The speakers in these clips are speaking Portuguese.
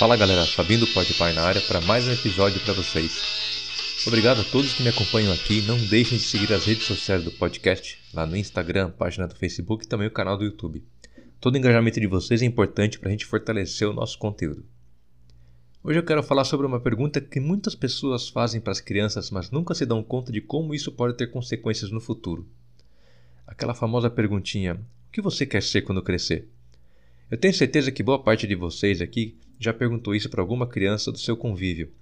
Fala galera, Fabinho do Podpie na área para mais um episódio para vocês. Obrigado a todos que me acompanham aqui. Não deixem de seguir as redes sociais do podcast, lá no Instagram, página do Facebook e também o canal do YouTube. Todo engajamento de vocês é importante para a gente fortalecer o nosso conteúdo. Hoje eu quero falar sobre uma pergunta que muitas pessoas fazem para as crianças, mas nunca se dão conta de como isso pode ter consequências no futuro. Aquela famosa perguntinha: O que você quer ser quando crescer? Eu tenho certeza que boa parte de vocês aqui já perguntou isso para alguma criança do seu convívio.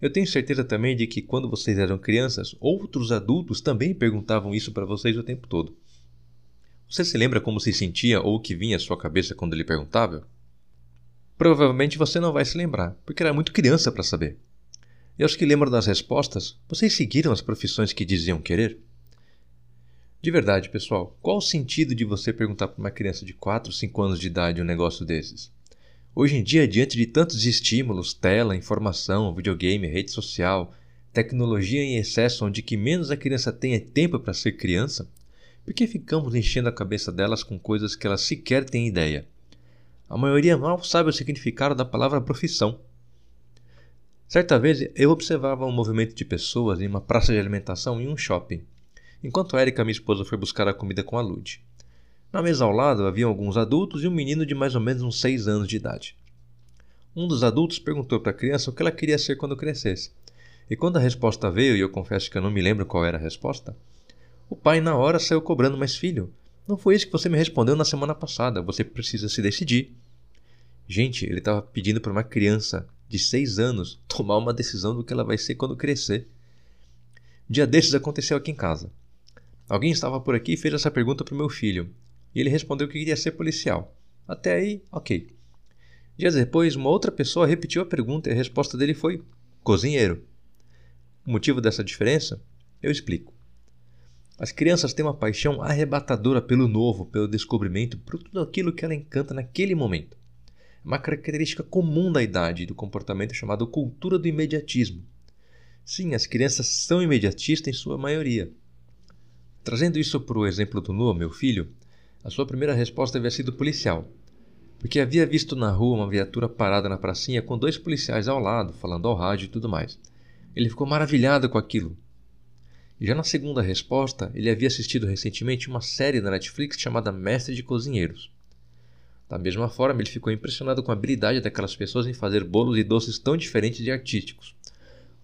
Eu tenho certeza também de que quando vocês eram crianças, outros adultos também perguntavam isso para vocês o tempo todo. Você se lembra como se sentia ou o que vinha à sua cabeça quando ele perguntava? Provavelmente você não vai se lembrar, porque era muito criança para saber. E aos que lembram das respostas, vocês seguiram as profissões que diziam querer? De verdade, pessoal, qual o sentido de você perguntar para uma criança de 4, 5 anos de idade um negócio desses? Hoje em dia, diante de tantos estímulos, tela, informação, videogame, rede social, tecnologia em excesso onde que menos a criança tenha tempo para ser criança, por que ficamos enchendo a cabeça delas com coisas que elas sequer têm ideia? A maioria mal sabe o significado da palavra profissão. Certa vez eu observava um movimento de pessoas em uma praça de alimentação em um shopping, enquanto Erika, minha esposa, foi buscar a comida com a Lud. Na mesa ao lado havia alguns adultos e um menino de mais ou menos uns seis anos de idade. Um dos adultos perguntou para a criança o que ela queria ser quando crescesse. E quando a resposta veio, e eu confesso que eu não me lembro qual era a resposta, o pai na hora saiu cobrando, mas filho, não foi isso que você me respondeu na semana passada, você precisa se decidir. Gente, ele estava pedindo para uma criança de 6 anos tomar uma decisão do que ela vai ser quando crescer. Dia desses aconteceu aqui em casa. Alguém estava por aqui e fez essa pergunta para o meu filho, e ele respondeu que queria ser policial. Até aí, ok. Dias depois, uma outra pessoa repetiu a pergunta e a resposta dele foi cozinheiro. O motivo dessa diferença? Eu explico. As crianças têm uma paixão arrebatadora pelo novo, pelo descobrimento, por tudo aquilo que ela encanta naquele momento uma característica comum da idade e do comportamento chamada cultura do imediatismo. Sim, as crianças são imediatistas em sua maioria. Trazendo isso para o exemplo do Noah, meu filho, a sua primeira resposta havia sido policial, porque havia visto na rua uma viatura parada na pracinha com dois policiais ao lado, falando ao rádio e tudo mais. Ele ficou maravilhado com aquilo. Já na segunda resposta, ele havia assistido recentemente uma série na Netflix chamada Mestre de Cozinheiros. Da mesma forma, ele ficou impressionado com a habilidade daquelas pessoas em fazer bolos e doces tão diferentes e artísticos.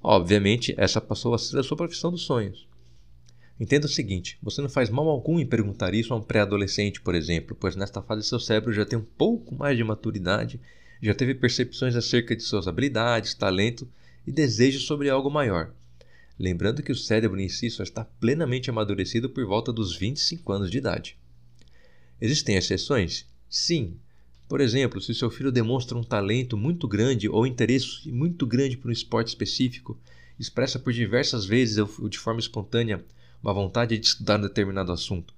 Obviamente, essa passou a ser a sua profissão dos sonhos. Entenda o seguinte: você não faz mal algum em perguntar isso a um pré-adolescente, por exemplo, pois nesta fase seu cérebro já tem um pouco mais de maturidade, já teve percepções acerca de suas habilidades, talento e desejos sobre algo maior. Lembrando que o cérebro em si só está plenamente amadurecido por volta dos 25 anos de idade. Existem exceções? Sim. Por exemplo, se seu filho demonstra um talento muito grande ou interesse muito grande por um esporte específico, expressa por diversas vezes ou de forma espontânea uma vontade de estudar um determinado assunto.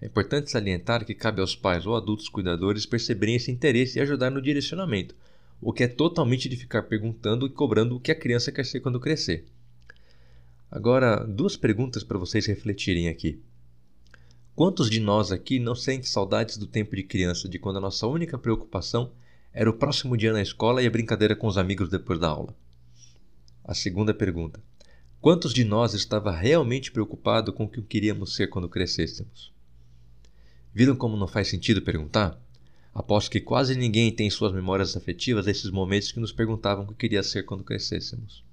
É importante salientar que cabe aos pais ou adultos cuidadores perceberem esse interesse e ajudar no direcionamento, o que é totalmente de ficar perguntando e cobrando o que a criança quer ser quando crescer. Agora, duas perguntas para vocês refletirem aqui. Quantos de nós aqui não sentem saudades do tempo de criança, de quando a nossa única preocupação era o próximo dia na escola e a brincadeira com os amigos depois da aula? A segunda pergunta: Quantos de nós estava realmente preocupado com o que queríamos ser quando crescêssemos? Viram como não faz sentido perguntar? Aposto que quase ninguém tem em suas memórias afetivas esses momentos que nos perguntavam o que queria ser quando crescêssemos.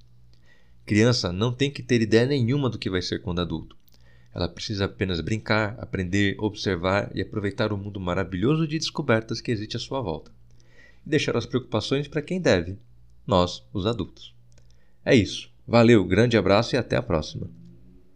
Criança não tem que ter ideia nenhuma do que vai ser quando adulto. Ela precisa apenas brincar, aprender, observar e aproveitar o mundo maravilhoso de descobertas que existe à sua volta. E deixar as preocupações para quem deve, nós, os adultos. É isso. Valeu, grande abraço e até a próxima.